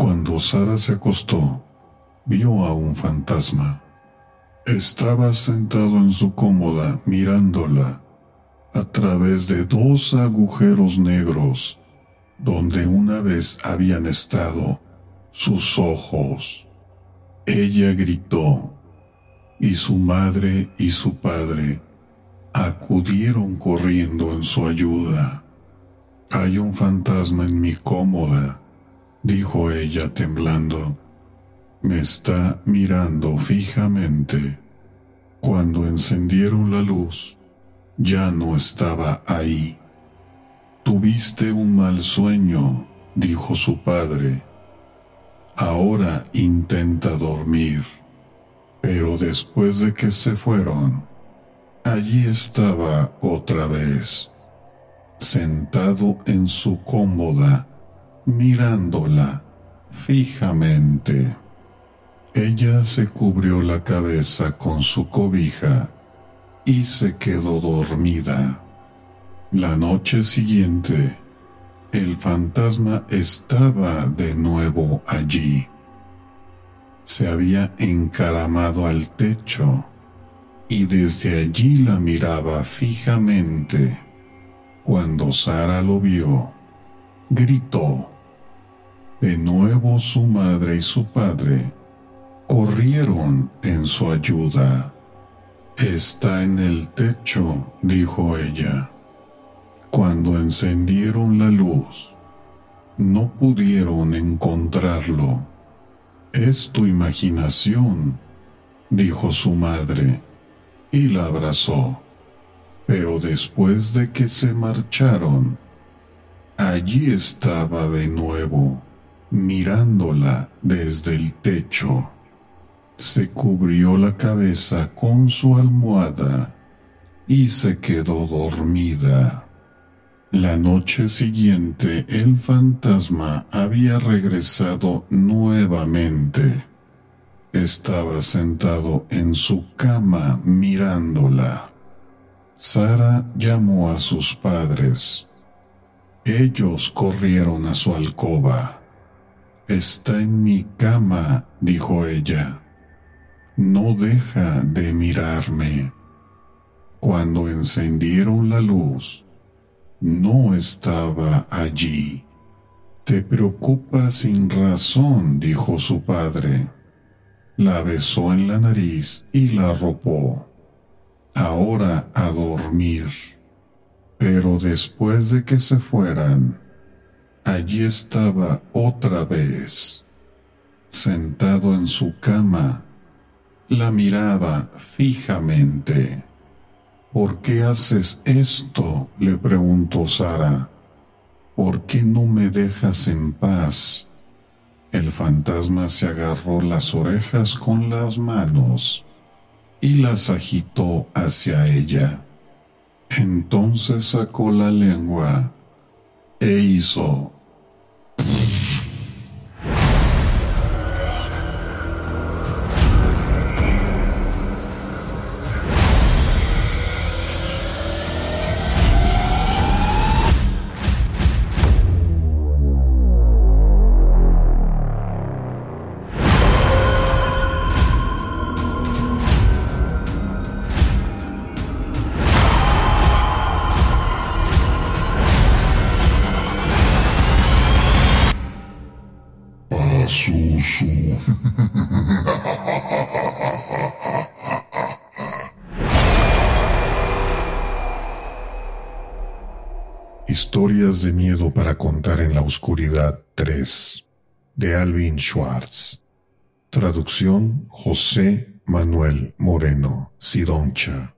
Cuando Sara se acostó, vio a un fantasma. Estaba sentado en su cómoda mirándola a través de dos agujeros negros donde una vez habían estado sus ojos. Ella gritó y su madre y su padre acudieron corriendo en su ayuda. Hay un fantasma en mi cómoda, dijo ella temblando. Me está mirando fijamente. Cuando encendieron la luz, ya no estaba ahí. Tuviste un mal sueño, dijo su padre. Ahora intenta dormir. Pero después de que se fueron, allí estaba otra vez, sentado en su cómoda, mirándola fijamente. Ella se cubrió la cabeza con su cobija y se quedó dormida. La noche siguiente, el fantasma estaba de nuevo allí. Se había encaramado al techo y desde allí la miraba fijamente. Cuando Sara lo vio, gritó. De nuevo su madre y su padre corrieron en su ayuda. Está en el techo, dijo ella. Cuando encendieron la luz, no pudieron encontrarlo. Es tu imaginación, dijo su madre, y la abrazó. Pero después de que se marcharon, allí estaba de nuevo, mirándola desde el techo. Se cubrió la cabeza con su almohada y se quedó dormida. La noche siguiente el fantasma había regresado nuevamente. Estaba sentado en su cama mirándola. Sara llamó a sus padres. Ellos corrieron a su alcoba. Está en mi cama, dijo ella. No deja de mirarme. Cuando encendieron la luz, no estaba allí. Te preocupa sin razón, dijo su padre. La besó en la nariz y la arropó. Ahora a dormir. Pero después de que se fueran, allí estaba otra vez. Sentado en su cama, la miraba fijamente. ¿Por qué haces esto? le preguntó Sara. ¿Por qué no me dejas en paz? El fantasma se agarró las orejas con las manos y las agitó hacia ella. Entonces sacó la lengua e hizo Historias de miedo para contar en la oscuridad 3 de Alvin Schwartz. Traducción José Manuel Moreno Sidoncha.